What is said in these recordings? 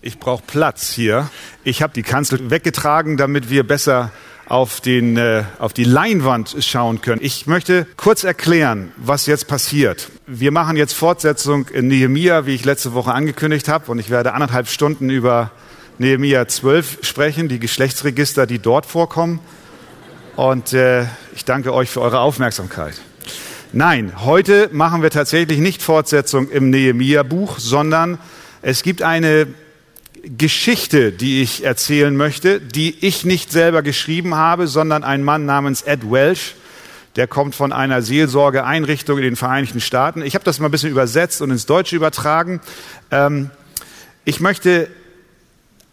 Ich brauche Platz hier. Ich habe die Kanzel weggetragen, damit wir besser auf, den, äh, auf die Leinwand schauen können. Ich möchte kurz erklären, was jetzt passiert. Wir machen jetzt Fortsetzung in Nehemia, wie ich letzte Woche angekündigt habe, und ich werde anderthalb Stunden über Nehemia 12 sprechen, die Geschlechtsregister, die dort vorkommen. Und äh, ich danke euch für eure Aufmerksamkeit. Nein, heute machen wir tatsächlich nicht Fortsetzung im Nehemia-Buch, sondern es gibt eine Geschichte, die ich erzählen möchte, die ich nicht selber geschrieben habe, sondern ein Mann namens Ed Welsh, der kommt von einer Seelsorgeeinrichtung in den Vereinigten Staaten. Ich habe das mal ein bisschen übersetzt und ins Deutsche übertragen. Ähm, ich möchte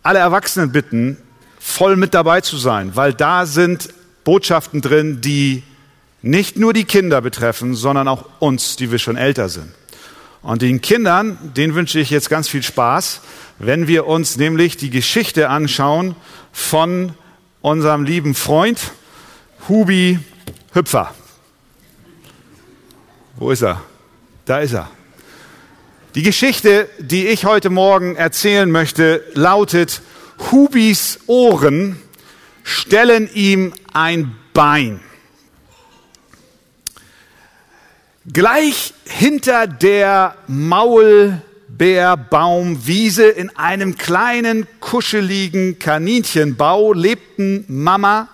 alle Erwachsenen bitten, voll mit dabei zu sein, weil da sind Botschaften drin, die nicht nur die Kinder betreffen, sondern auch uns, die wir schon älter sind. Und den Kindern, denen wünsche ich jetzt ganz viel Spaß, wenn wir uns nämlich die Geschichte anschauen von unserem lieben Freund Hubi Hüpfer. Wo ist er? Da ist er. Die Geschichte, die ich heute Morgen erzählen möchte, lautet, Hubis Ohren stellen ihm ein Bein. Gleich hinter der Maulbeerbaumwiese in einem kleinen, kuscheligen Kaninchenbau lebten Mama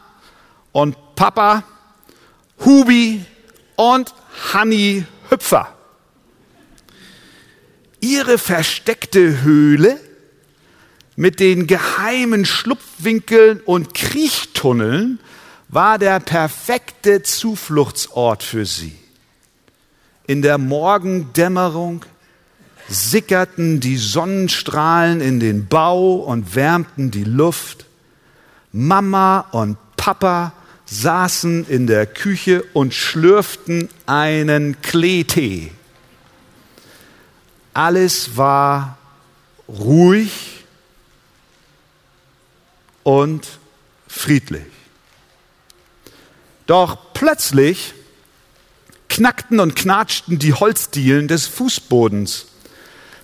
und Papa, Hubi und Hanni Hüpfer. Ihre versteckte Höhle mit den geheimen Schlupfwinkeln und Kriechtunneln war der perfekte Zufluchtsort für sie. In der Morgendämmerung sickerten die Sonnenstrahlen in den Bau und wärmten die Luft. Mama und Papa saßen in der Küche und schlürften einen Kleetee. Alles war ruhig und friedlich. Doch plötzlich knackten und knatschten die Holzdielen des Fußbodens.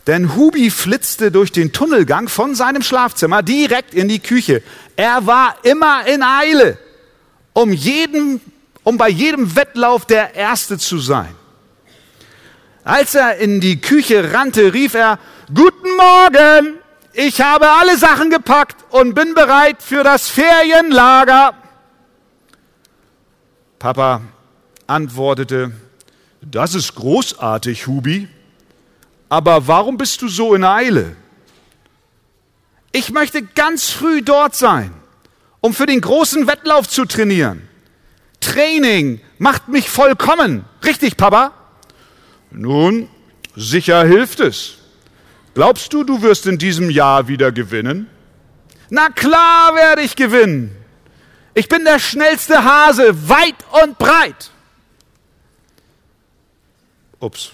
Denn Hubi flitzte durch den Tunnelgang von seinem Schlafzimmer direkt in die Küche. Er war immer in Eile, um, jeden, um bei jedem Wettlauf der Erste zu sein. Als er in die Küche rannte, rief er, Guten Morgen, ich habe alle Sachen gepackt und bin bereit für das Ferienlager. Papa antwortete, das ist großartig, Hubi, aber warum bist du so in Eile? Ich möchte ganz früh dort sein, um für den großen Wettlauf zu trainieren. Training macht mich vollkommen. Richtig, Papa? Nun, sicher hilft es. Glaubst du, du wirst in diesem Jahr wieder gewinnen? Na klar werde ich gewinnen. Ich bin der schnellste Hase, weit und breit. Ups.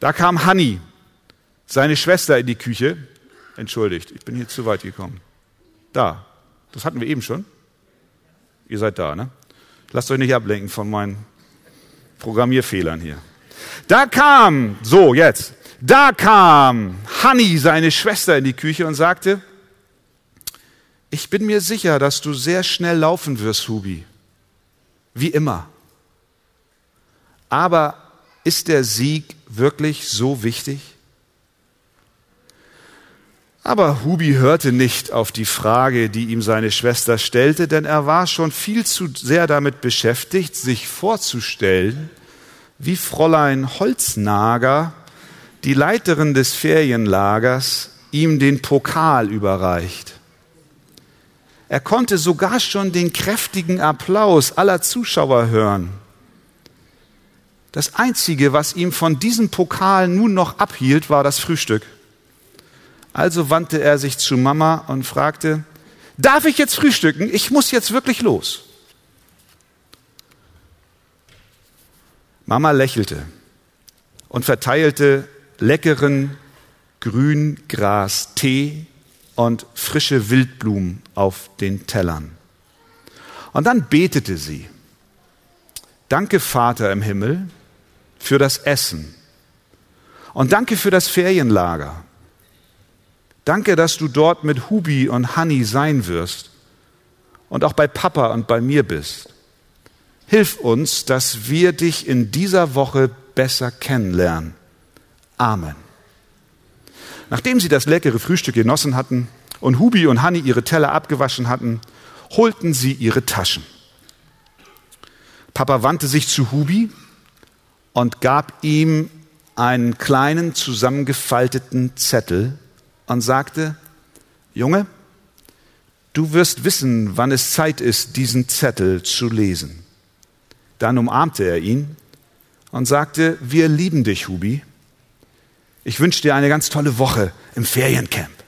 Da kam Hanni, seine Schwester, in die Küche. Entschuldigt, ich bin hier zu weit gekommen. Da. Das hatten wir eben schon. Ihr seid da, ne? Lasst euch nicht ablenken von meinen Programmierfehlern hier. Da kam, so jetzt, da kam Hanni, seine Schwester, in die Küche und sagte, ich bin mir sicher, dass du sehr schnell laufen wirst, Hubi. Wie immer. Aber ist der Sieg wirklich so wichtig? Aber Hubi hörte nicht auf die Frage, die ihm seine Schwester stellte, denn er war schon viel zu sehr damit beschäftigt, sich vorzustellen, wie Fräulein Holznager, die Leiterin des Ferienlagers, ihm den Pokal überreicht. Er konnte sogar schon den kräftigen Applaus aller Zuschauer hören. Das Einzige, was ihm von diesem Pokal nun noch abhielt, war das Frühstück. Also wandte er sich zu Mama und fragte, darf ich jetzt frühstücken? Ich muss jetzt wirklich los. Mama lächelte und verteilte leckeren Grüngras-Tee und frische Wildblumen auf den Tellern. Und dann betete sie. Danke, Vater im Himmel, für das Essen. Und danke für das Ferienlager. Danke, dass du dort mit Hubi und Hanni sein wirst und auch bei Papa und bei mir bist. Hilf uns, dass wir dich in dieser Woche besser kennenlernen. Amen. Nachdem sie das leckere Frühstück genossen hatten und Hubi und Hanni ihre Teller abgewaschen hatten, holten sie ihre Taschen. Papa wandte sich zu Hubi und gab ihm einen kleinen zusammengefalteten Zettel und sagte, Junge, du wirst wissen, wann es Zeit ist, diesen Zettel zu lesen. Dann umarmte er ihn und sagte, wir lieben dich, Hubi. Ich wünsche dir eine ganz tolle Woche im Feriencamp.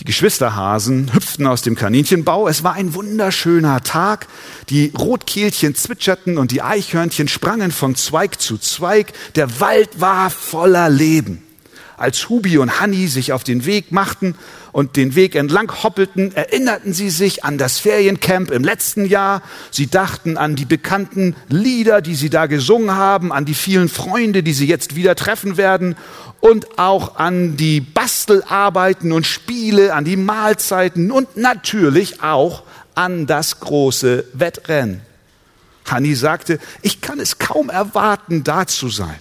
Die Geschwisterhasen hüpften aus dem Kaninchenbau. Es war ein wunderschöner Tag. Die Rotkehlchen zwitscherten und die Eichhörnchen sprangen von Zweig zu Zweig. Der Wald war voller Leben. Als Hubi und Hanni sich auf den Weg machten und den Weg entlang hoppelten, erinnerten sie sich an das Feriencamp im letzten Jahr. Sie dachten an die bekannten Lieder, die sie da gesungen haben, an die vielen Freunde, die sie jetzt wieder treffen werden und auch an die Bastelarbeiten und Spiele, an die Mahlzeiten und natürlich auch an das große Wettrennen. Hanni sagte, ich kann es kaum erwarten, da zu sein.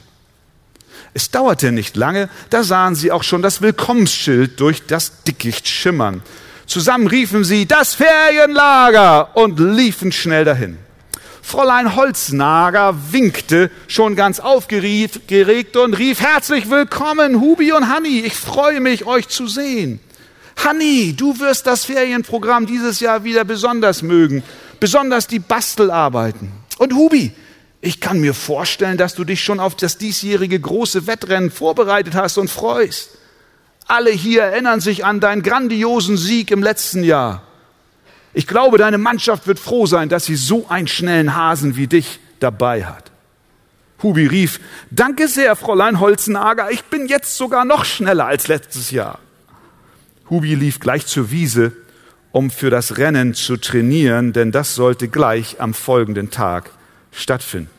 Es dauerte nicht lange, da sahen sie auch schon das Willkommensschild durch das Dickicht schimmern. Zusammen riefen sie das Ferienlager und liefen schnell dahin. Fräulein Holznager winkte schon ganz aufgeregt und rief herzlich willkommen, Hubi und Hanni, ich freue mich, euch zu sehen. Hanni, du wirst das Ferienprogramm dieses Jahr wieder besonders mögen, besonders die Bastelarbeiten. Und Hubi, ich kann mir vorstellen, dass du dich schon auf das diesjährige große Wettrennen vorbereitet hast und freust. Alle hier erinnern sich an deinen grandiosen Sieg im letzten Jahr. Ich glaube, deine Mannschaft wird froh sein, dass sie so einen schnellen Hasen wie dich dabei hat. Hubi rief, danke sehr, Fräulein Holzenager, ich bin jetzt sogar noch schneller als letztes Jahr. Hubi lief gleich zur Wiese, um für das Rennen zu trainieren, denn das sollte gleich am folgenden Tag stattfinden.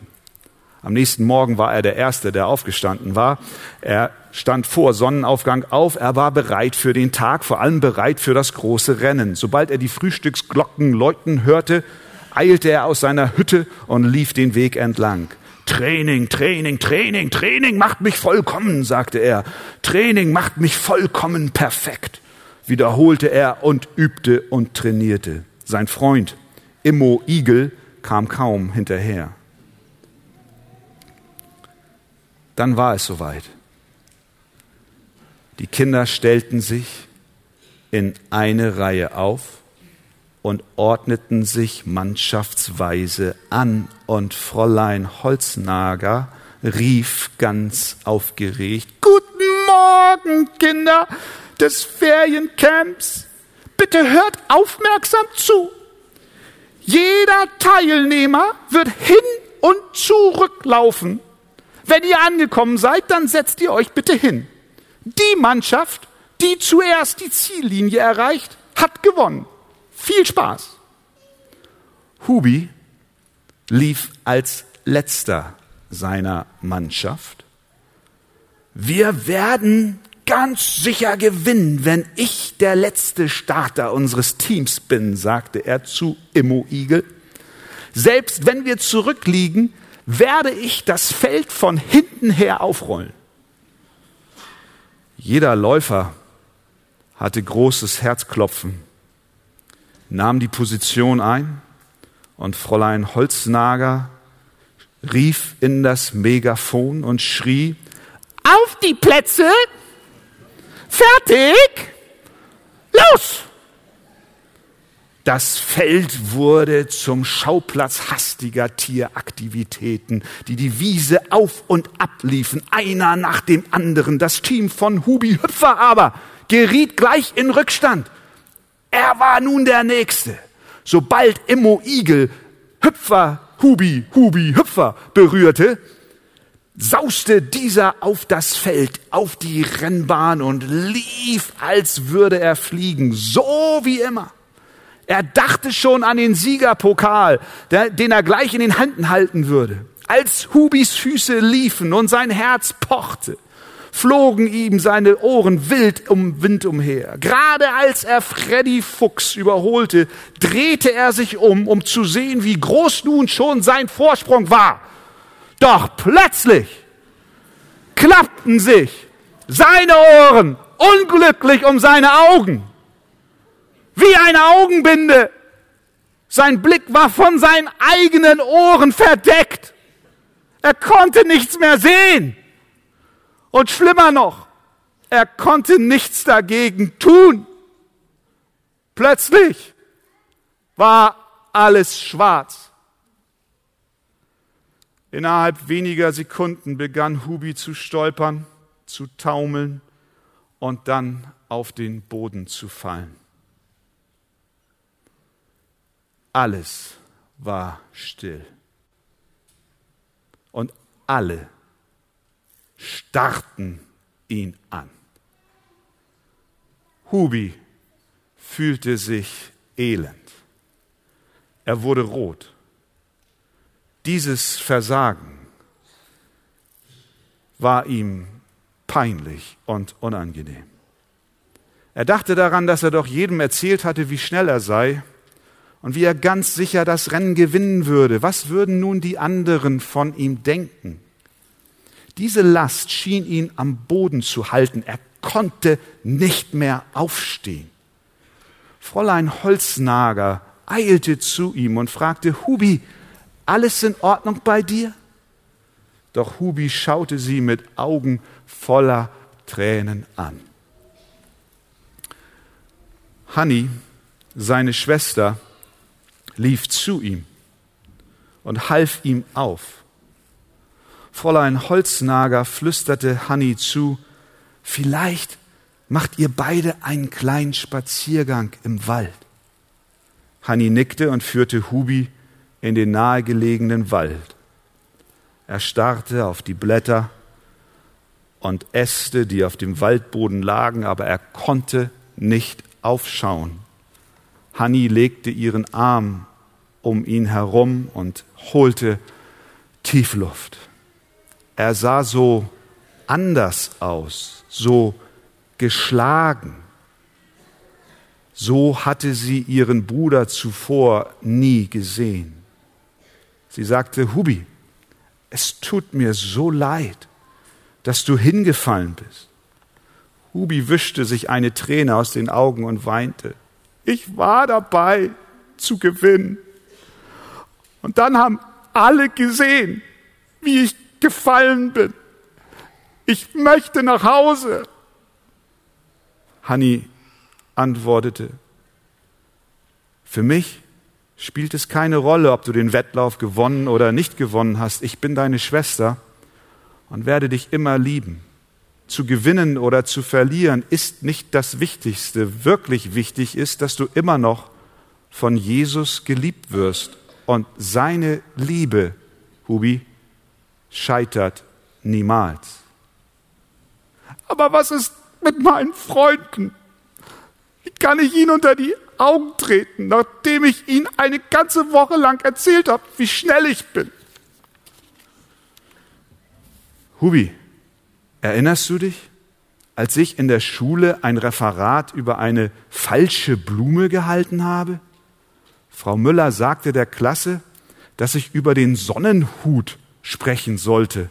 Am nächsten Morgen war er der Erste, der aufgestanden war. Er stand vor Sonnenaufgang auf. Er war bereit für den Tag, vor allem bereit für das große Rennen. Sobald er die Frühstücksglocken läuten hörte, eilte er aus seiner Hütte und lief den Weg entlang. Training, Training, Training, Training macht mich vollkommen, sagte er. Training macht mich vollkommen perfekt, wiederholte er und übte und trainierte. Sein Freund Immo Igel kam kaum hinterher. Dann war es soweit. Die Kinder stellten sich in eine Reihe auf und ordneten sich mannschaftsweise an, und Fräulein Holznager rief ganz aufgeregt Guten Morgen, Kinder des Feriencamps. Bitte hört aufmerksam zu. Jeder Teilnehmer wird hin und zurücklaufen. Wenn ihr angekommen seid, dann setzt ihr euch bitte hin. Die Mannschaft, die zuerst die Ziellinie erreicht, hat gewonnen. Viel Spaß. Hubi lief als letzter seiner Mannschaft. Wir werden ganz sicher gewinnen, wenn ich der letzte Starter unseres Teams bin, sagte er zu Immo Igel. Selbst wenn wir zurückliegen, werde ich das Feld von hinten her aufrollen. Jeder Läufer hatte großes Herzklopfen, nahm die Position ein und Fräulein Holznager rief in das Megafon und schrie, auf die Plätze, fertig, los! Das Feld wurde zum Schauplatz hastiger Tieraktivitäten, die die Wiese auf und ab liefen, einer nach dem anderen. Das Team von Hubi Hüpfer aber geriet gleich in Rückstand. Er war nun der Nächste. Sobald Immo Igel Hüpfer, Hubi, Hubi, Hüpfer berührte, sauste dieser auf das Feld, auf die Rennbahn und lief, als würde er fliegen, so wie immer. Er dachte schon an den Siegerpokal, den er gleich in den Händen halten würde. Als Hubis Füße liefen und sein Herz pochte, flogen ihm seine Ohren wild um Wind umher. Gerade als er Freddy Fuchs überholte, drehte er sich um, um zu sehen, wie groß nun schon sein Vorsprung war. Doch plötzlich klappten sich seine Ohren unglücklich um seine Augen. Wie eine Augenbinde. Sein Blick war von seinen eigenen Ohren verdeckt. Er konnte nichts mehr sehen. Und schlimmer noch, er konnte nichts dagegen tun. Plötzlich war alles schwarz. Innerhalb weniger Sekunden begann Hubi zu stolpern, zu taumeln und dann auf den Boden zu fallen. Alles war still. Und alle starrten ihn an. Hubi fühlte sich elend. Er wurde rot. Dieses Versagen war ihm peinlich und unangenehm. Er dachte daran, dass er doch jedem erzählt hatte, wie schnell er sei und wie er ganz sicher das Rennen gewinnen würde. Was würden nun die anderen von ihm denken? Diese Last schien ihn am Boden zu halten. Er konnte nicht mehr aufstehen. Fräulein Holznager eilte zu ihm und fragte, Hubi, alles in Ordnung bei dir? Doch Hubi schaute sie mit Augen voller Tränen an. Hanni, seine Schwester, lief zu ihm und half ihm auf. Fräulein Holznager flüsterte Hanni zu, vielleicht macht ihr beide einen kleinen Spaziergang im Wald. Hanni nickte und führte Hubi in den nahegelegenen Wald. Er starrte auf die Blätter und Äste, die auf dem Waldboden lagen, aber er konnte nicht aufschauen. Hanni legte ihren Arm um ihn herum und holte Tiefluft. Er sah so anders aus, so geschlagen. So hatte sie ihren Bruder zuvor nie gesehen. Sie sagte, Hubi, es tut mir so leid, dass du hingefallen bist. Hubi wischte sich eine Träne aus den Augen und weinte. Ich war dabei zu gewinnen. Und dann haben alle gesehen, wie ich gefallen bin. Ich möchte nach Hause. Hanni antwortete, für mich spielt es keine Rolle, ob du den Wettlauf gewonnen oder nicht gewonnen hast. Ich bin deine Schwester und werde dich immer lieben. Zu gewinnen oder zu verlieren ist nicht das Wichtigste. Wirklich wichtig ist, dass du immer noch von Jesus geliebt wirst. Und seine Liebe, Hubi, scheitert niemals. Aber was ist mit meinen Freunden? Wie kann ich ihnen unter die Augen treten, nachdem ich ihnen eine ganze Woche lang erzählt habe, wie schnell ich bin? Hubi, erinnerst du dich, als ich in der Schule ein Referat über eine falsche Blume gehalten habe? Frau Müller sagte der Klasse, dass ich über den Sonnenhut sprechen sollte,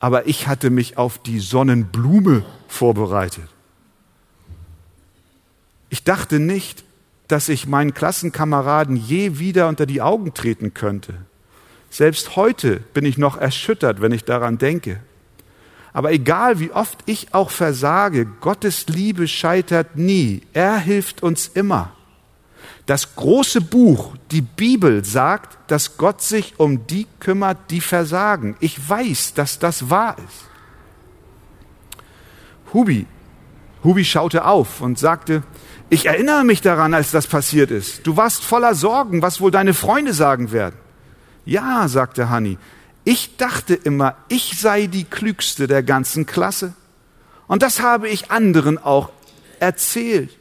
aber ich hatte mich auf die Sonnenblume vorbereitet. Ich dachte nicht, dass ich meinen Klassenkameraden je wieder unter die Augen treten könnte. Selbst heute bin ich noch erschüttert, wenn ich daran denke. Aber egal wie oft ich auch versage, Gottes Liebe scheitert nie. Er hilft uns immer. Das große Buch, die Bibel, sagt, dass Gott sich um die kümmert, die versagen. Ich weiß, dass das wahr ist. Hubi, Hubi schaute auf und sagte, ich erinnere mich daran, als das passiert ist. Du warst voller Sorgen, was wohl deine Freunde sagen werden. Ja, sagte Hanni, ich dachte immer, ich sei die Klügste der ganzen Klasse. Und das habe ich anderen auch erzählt.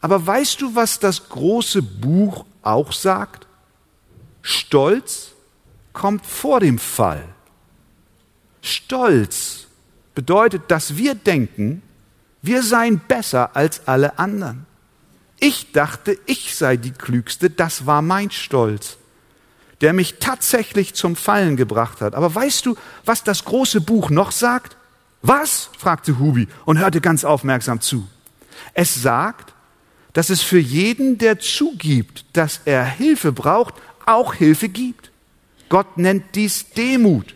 Aber weißt du, was das große Buch auch sagt? Stolz kommt vor dem Fall. Stolz bedeutet, dass wir denken, wir seien besser als alle anderen. Ich dachte, ich sei die Klügste, das war mein Stolz, der mich tatsächlich zum Fallen gebracht hat. Aber weißt du, was das große Buch noch sagt? Was? fragte Hubi und hörte ganz aufmerksam zu. Es sagt, dass es für jeden, der zugibt, dass er Hilfe braucht, auch Hilfe gibt. Gott nennt dies Demut,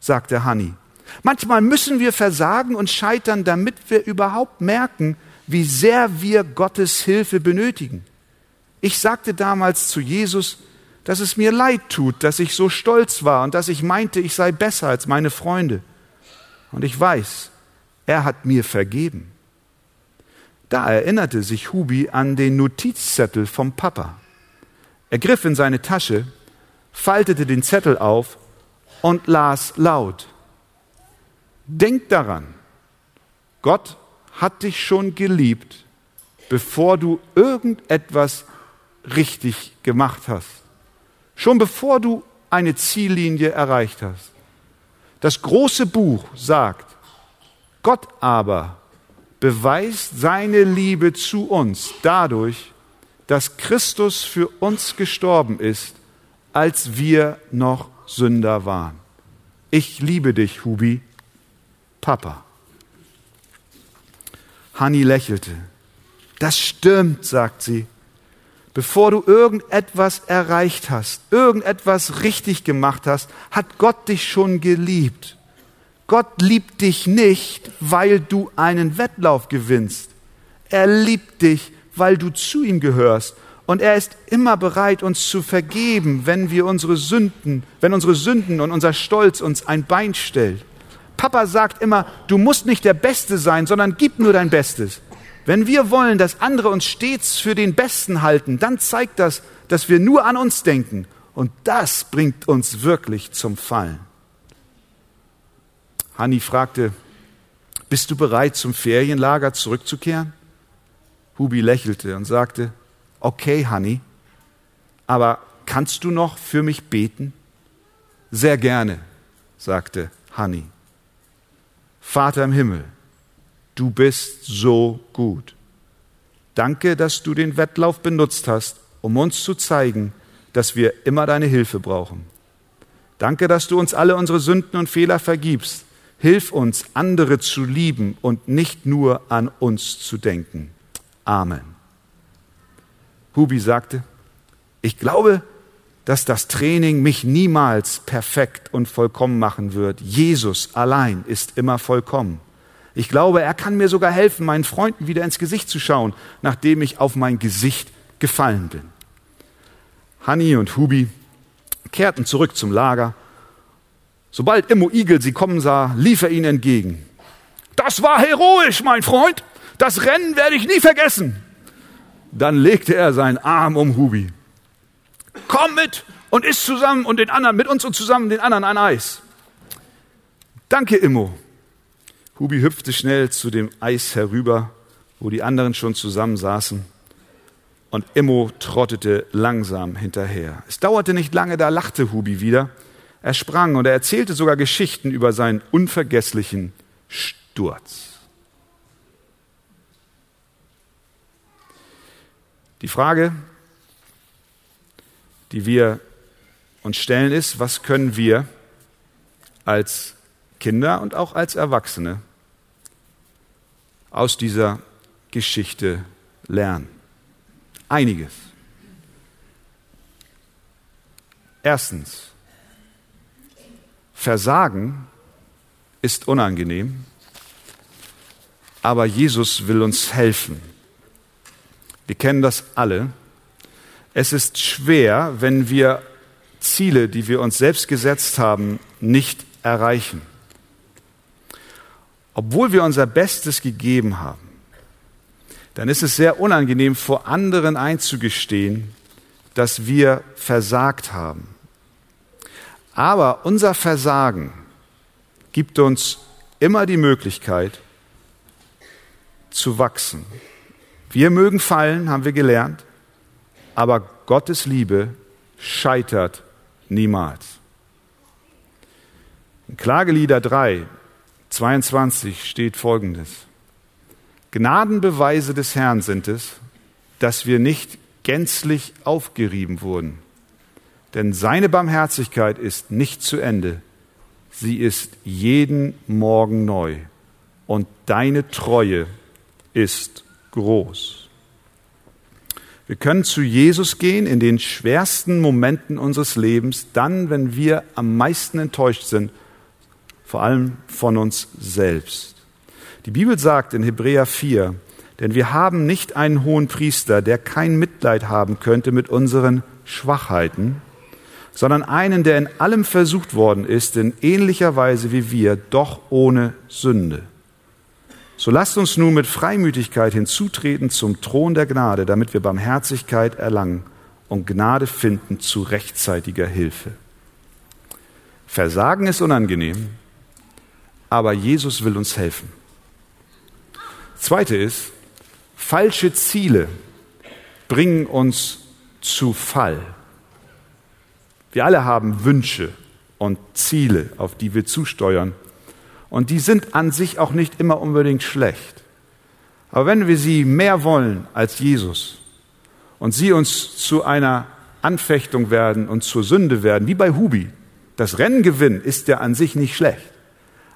sagte Hanni. Manchmal müssen wir versagen und scheitern, damit wir überhaupt merken, wie sehr wir Gottes Hilfe benötigen. Ich sagte damals zu Jesus, dass es mir leid tut, dass ich so stolz war und dass ich meinte, ich sei besser als meine Freunde. Und ich weiß, er hat mir vergeben. Da erinnerte sich Hubi an den Notizzettel vom Papa. Er griff in seine Tasche, faltete den Zettel auf und las laut. Denk daran, Gott hat dich schon geliebt, bevor du irgendetwas richtig gemacht hast. Schon bevor du eine Ziellinie erreicht hast. Das große Buch sagt, Gott aber beweist seine Liebe zu uns dadurch, dass Christus für uns gestorben ist, als wir noch Sünder waren. Ich liebe dich, Hubi, Papa. Hanni lächelte. Das stimmt, sagt sie. Bevor du irgendetwas erreicht hast, irgendetwas richtig gemacht hast, hat Gott dich schon geliebt. Gott liebt dich nicht, weil du einen Wettlauf gewinnst. Er liebt dich, weil du zu ihm gehörst. Und er ist immer bereit, uns zu vergeben, wenn wir unsere Sünden, wenn unsere Sünden und unser Stolz uns ein Bein stellt. Papa sagt immer, du musst nicht der Beste sein, sondern gib nur dein Bestes. Wenn wir wollen, dass andere uns stets für den Besten halten, dann zeigt das, dass wir nur an uns denken. Und das bringt uns wirklich zum Fallen. Hanni fragte, bist du bereit, zum Ferienlager zurückzukehren? Hubi lächelte und sagte, okay, Hanni, aber kannst du noch für mich beten? Sehr gerne, sagte Hanni. Vater im Himmel, du bist so gut. Danke, dass du den Wettlauf benutzt hast, um uns zu zeigen, dass wir immer deine Hilfe brauchen. Danke, dass du uns alle unsere Sünden und Fehler vergibst. Hilf uns, andere zu lieben und nicht nur an uns zu denken. Amen. Hubi sagte, ich glaube, dass das Training mich niemals perfekt und vollkommen machen wird. Jesus allein ist immer vollkommen. Ich glaube, er kann mir sogar helfen, meinen Freunden wieder ins Gesicht zu schauen, nachdem ich auf mein Gesicht gefallen bin. Hanni und Hubi kehrten zurück zum Lager. Sobald Immo Igel sie kommen sah, lief er ihnen entgegen. Das war heroisch, mein Freund. Das Rennen werde ich nie vergessen. Dann legte er seinen Arm um Hubi komm mit und isst zusammen und den anderen, mit uns und zusammen den anderen ein Eis. Danke, Immo. Hubi hüpfte schnell zu dem Eis herüber, wo die anderen schon zusammen saßen. Und Immo trottete langsam hinterher. Es dauerte nicht lange, da lachte Hubi wieder. Er sprang und er erzählte sogar Geschichten über seinen unvergesslichen Sturz. Die Frage, die wir uns stellen, ist, was können wir als Kinder und auch als Erwachsene aus dieser Geschichte lernen? Einiges. Erstens, Versagen ist unangenehm, aber Jesus will uns helfen. Wir kennen das alle. Es ist schwer, wenn wir Ziele, die wir uns selbst gesetzt haben, nicht erreichen. Obwohl wir unser Bestes gegeben haben, dann ist es sehr unangenehm, vor anderen einzugestehen, dass wir versagt haben. Aber unser Versagen gibt uns immer die Möglichkeit zu wachsen. Wir mögen fallen, haben wir gelernt aber Gottes Liebe scheitert niemals. In Klagelieder 3 22 steht Folgendes. Gnadenbeweise des Herrn sind es, dass wir nicht gänzlich aufgerieben wurden. Denn seine Barmherzigkeit ist nicht zu Ende. Sie ist jeden Morgen neu. Und deine Treue ist groß. Wir können zu Jesus gehen in den schwersten Momenten unseres Lebens, dann, wenn wir am meisten enttäuscht sind, vor allem von uns selbst. Die Bibel sagt in Hebräer 4, denn wir haben nicht einen hohen Priester, der kein Mitleid haben könnte mit unseren Schwachheiten, sondern einen, der in allem versucht worden ist, in ähnlicher Weise wie wir, doch ohne Sünde. So lasst uns nun mit Freimütigkeit hinzutreten zum Thron der Gnade, damit wir Barmherzigkeit erlangen und Gnade finden zu rechtzeitiger Hilfe. Versagen ist unangenehm, aber Jesus will uns helfen. Zweite ist, falsche Ziele bringen uns zu Fall. Wir alle haben Wünsche und Ziele, auf die wir zusteuern. Und die sind an sich auch nicht immer unbedingt schlecht. Aber wenn wir sie mehr wollen als Jesus und sie uns zu einer Anfechtung werden und zur Sünde werden, wie bei Hubi, das Rennen gewinnen ist ja an sich nicht schlecht.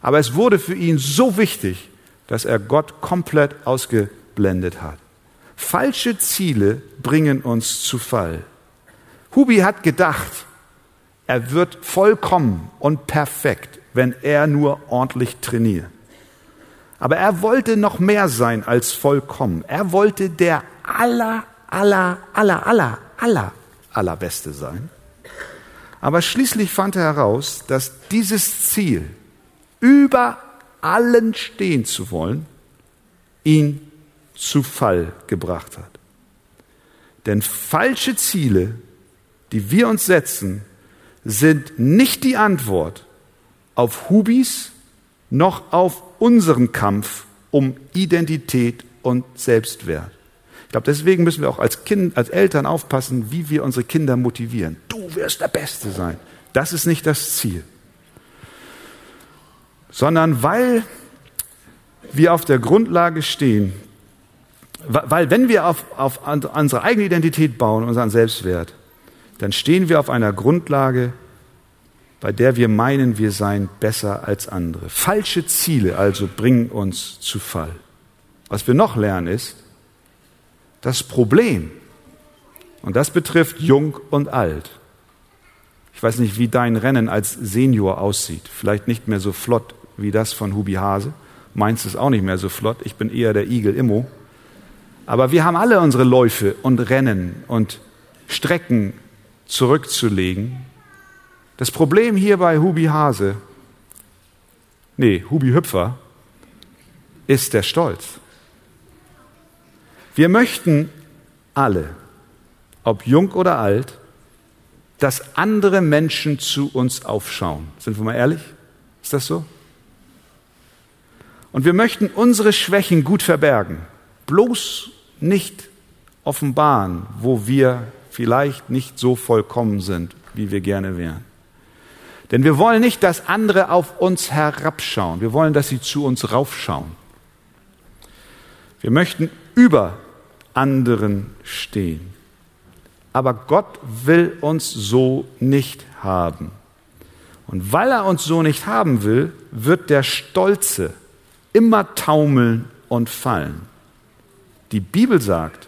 Aber es wurde für ihn so wichtig, dass er Gott komplett ausgeblendet hat. Falsche Ziele bringen uns zu Fall. Hubi hat gedacht, er wird vollkommen und perfekt wenn er nur ordentlich trainiert. Aber er wollte noch mehr sein als vollkommen. Er wollte der aller, aller, aller, aller, aller, allerbeste sein. Aber schließlich fand er heraus, dass dieses Ziel, über allen stehen zu wollen, ihn zu Fall gebracht hat. Denn falsche Ziele, die wir uns setzen, sind nicht die Antwort auf Hubis noch auf unseren Kampf um Identität und Selbstwert. Ich glaube, deswegen müssen wir auch als, kind, als Eltern aufpassen, wie wir unsere Kinder motivieren. Du wirst der Beste sein. Das ist nicht das Ziel. Sondern weil wir auf der Grundlage stehen, weil wenn wir auf, auf unsere eigene Identität bauen, unseren Selbstwert, dann stehen wir auf einer Grundlage, bei der wir meinen, wir seien besser als andere. Falsche Ziele also bringen uns zu Fall. Was wir noch lernen ist, das Problem, und das betrifft jung und alt. Ich weiß nicht, wie dein Rennen als Senior aussieht. Vielleicht nicht mehr so flott wie das von Hubi Hase. Meins ist auch nicht mehr so flott. Ich bin eher der Igel Immo. Aber wir haben alle unsere Läufe und Rennen und Strecken zurückzulegen das Problem hier bei Hubi Hase, nee, Hubi Hüpfer, ist der Stolz. Wir möchten alle, ob jung oder alt, dass andere Menschen zu uns aufschauen. Sind wir mal ehrlich? Ist das so? Und wir möchten unsere Schwächen gut verbergen, bloß nicht offenbaren, wo wir vielleicht nicht so vollkommen sind, wie wir gerne wären. Denn wir wollen nicht, dass andere auf uns herabschauen. Wir wollen, dass sie zu uns raufschauen. Wir möchten über anderen stehen. Aber Gott will uns so nicht haben. Und weil er uns so nicht haben will, wird der Stolze immer taumeln und fallen. Die Bibel sagt,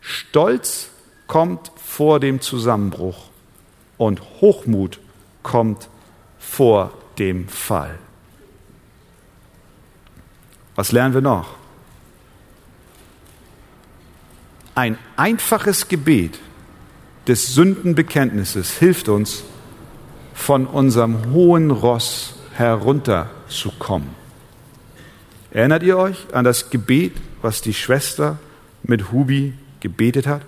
Stolz kommt vor dem Zusammenbruch und Hochmut kommt vor dem Fall. Was lernen wir noch? Ein einfaches Gebet des Sündenbekenntnisses hilft uns, von unserem hohen Ross herunterzukommen. Erinnert ihr euch an das Gebet, was die Schwester mit Hubi gebetet hat?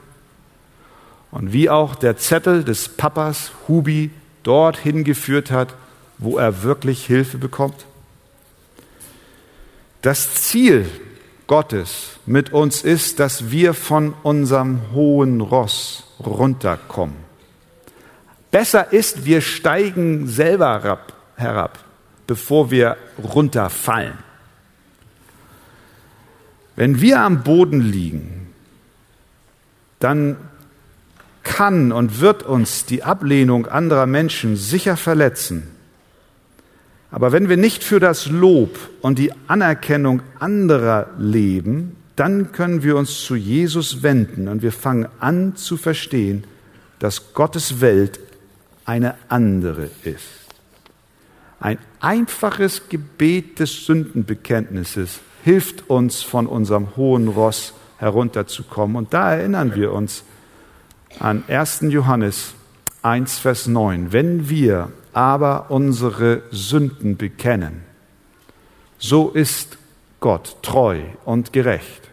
Und wie auch der Zettel des Papas Hubi dorthin geführt hat, wo er wirklich Hilfe bekommt? Das Ziel Gottes mit uns ist, dass wir von unserem hohen Ross runterkommen. Besser ist, wir steigen selber herab, bevor wir runterfallen. Wenn wir am Boden liegen, dann kann und wird uns die Ablehnung anderer Menschen sicher verletzen. Aber wenn wir nicht für das Lob und die Anerkennung anderer leben, dann können wir uns zu Jesus wenden und wir fangen an zu verstehen, dass Gottes Welt eine andere ist. Ein einfaches Gebet des Sündenbekenntnisses hilft uns, von unserem hohen Ross herunterzukommen. Und da erinnern wir uns an 1. Johannes 1, Vers 9. Wenn wir aber unsere Sünden bekennen, so ist Gott treu und gerecht,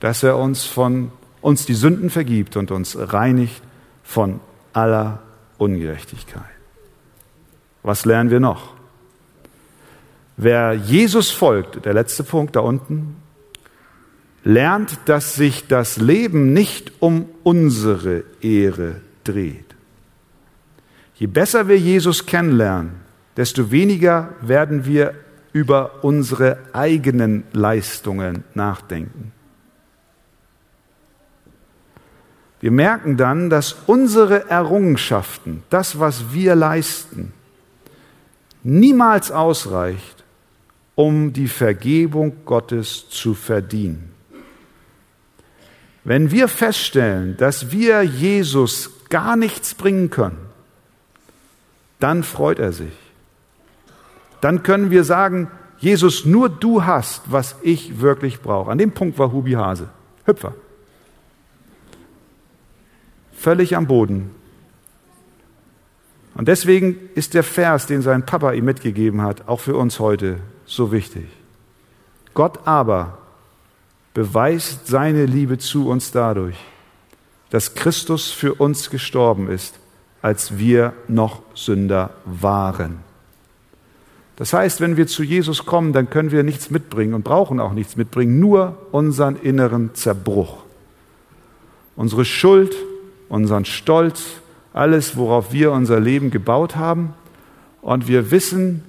dass er uns von uns die Sünden vergibt und uns reinigt von aller Ungerechtigkeit. Was lernen wir noch? Wer Jesus folgt, der letzte Punkt da unten, lernt, dass sich das Leben nicht um unsere Ehre dreht. Je besser wir Jesus kennenlernen, desto weniger werden wir über unsere eigenen Leistungen nachdenken. Wir merken dann, dass unsere Errungenschaften, das, was wir leisten, niemals ausreicht, um die Vergebung Gottes zu verdienen. Wenn wir feststellen, dass wir Jesus gar nichts bringen können, dann freut er sich. Dann können wir sagen, Jesus, nur du hast, was ich wirklich brauche. An dem Punkt war Hubi Hase, Hüpfer. Völlig am Boden. Und deswegen ist der Vers, den sein Papa ihm mitgegeben hat, auch für uns heute so wichtig. Gott aber beweist seine Liebe zu uns dadurch, dass Christus für uns gestorben ist, als wir noch Sünder waren. Das heißt, wenn wir zu Jesus kommen, dann können wir nichts mitbringen und brauchen auch nichts mitbringen, nur unseren inneren Zerbruch. Unsere Schuld, unseren Stolz, alles, worauf wir unser Leben gebaut haben. Und wir wissen,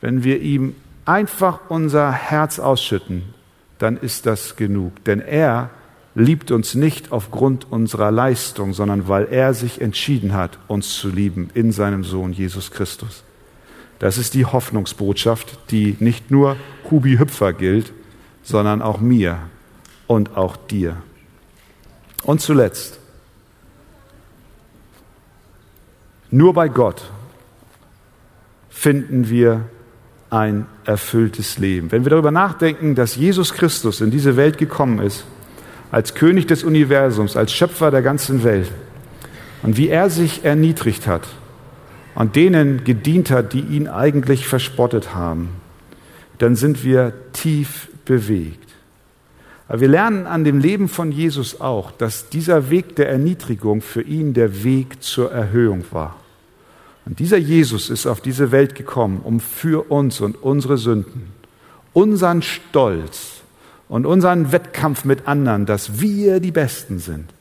wenn wir ihm einfach unser Herz ausschütten, dann ist das genug. Denn er liebt uns nicht aufgrund unserer Leistung, sondern weil er sich entschieden hat, uns zu lieben in seinem Sohn Jesus Christus. Das ist die Hoffnungsbotschaft, die nicht nur Hubi Hüpfer gilt, sondern auch mir und auch dir. Und zuletzt, nur bei Gott finden wir ein erfülltes Leben. Wenn wir darüber nachdenken, dass Jesus Christus in diese Welt gekommen ist, als König des Universums, als Schöpfer der ganzen Welt, und wie er sich erniedrigt hat und denen gedient hat, die ihn eigentlich verspottet haben, dann sind wir tief bewegt. Aber wir lernen an dem Leben von Jesus auch, dass dieser Weg der Erniedrigung für ihn der Weg zur Erhöhung war. Und dieser Jesus ist auf diese Welt gekommen, um für uns und unsere Sünden, unseren Stolz und unseren Wettkampf mit anderen, dass wir die Besten sind,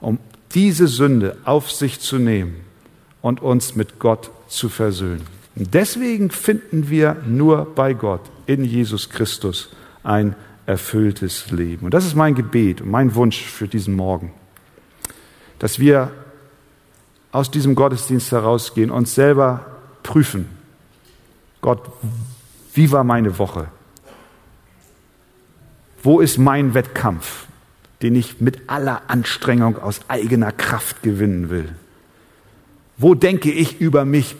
um diese Sünde auf sich zu nehmen und uns mit Gott zu versöhnen. Und deswegen finden wir nur bei Gott in Jesus Christus ein erfülltes Leben. Und das ist mein Gebet und mein Wunsch für diesen Morgen, dass wir aus diesem Gottesdienst herausgehen, uns selber prüfen. Gott, wie war meine Woche? Wo ist mein Wettkampf, den ich mit aller Anstrengung aus eigener Kraft gewinnen will? Wo denke ich über mich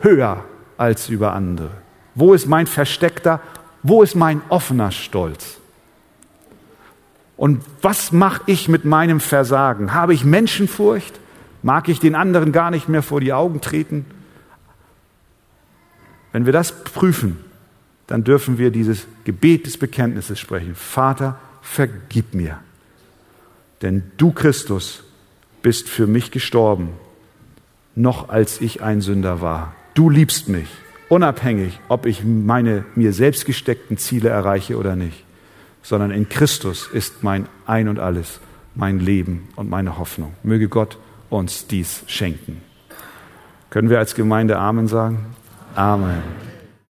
höher als über andere? Wo ist mein versteckter, wo ist mein offener Stolz? Und was mache ich mit meinem Versagen? Habe ich Menschenfurcht? Mag ich den anderen gar nicht mehr vor die Augen treten? Wenn wir das prüfen, dann dürfen wir dieses Gebet des Bekenntnisses sprechen. Vater, vergib mir. Denn du, Christus, bist für mich gestorben, noch als ich ein Sünder war. Du liebst mich, unabhängig, ob ich meine mir selbst gesteckten Ziele erreiche oder nicht, sondern in Christus ist mein Ein und alles, mein Leben und meine Hoffnung. Möge Gott uns dies schenken. Können wir als Gemeinde Amen sagen? Amen.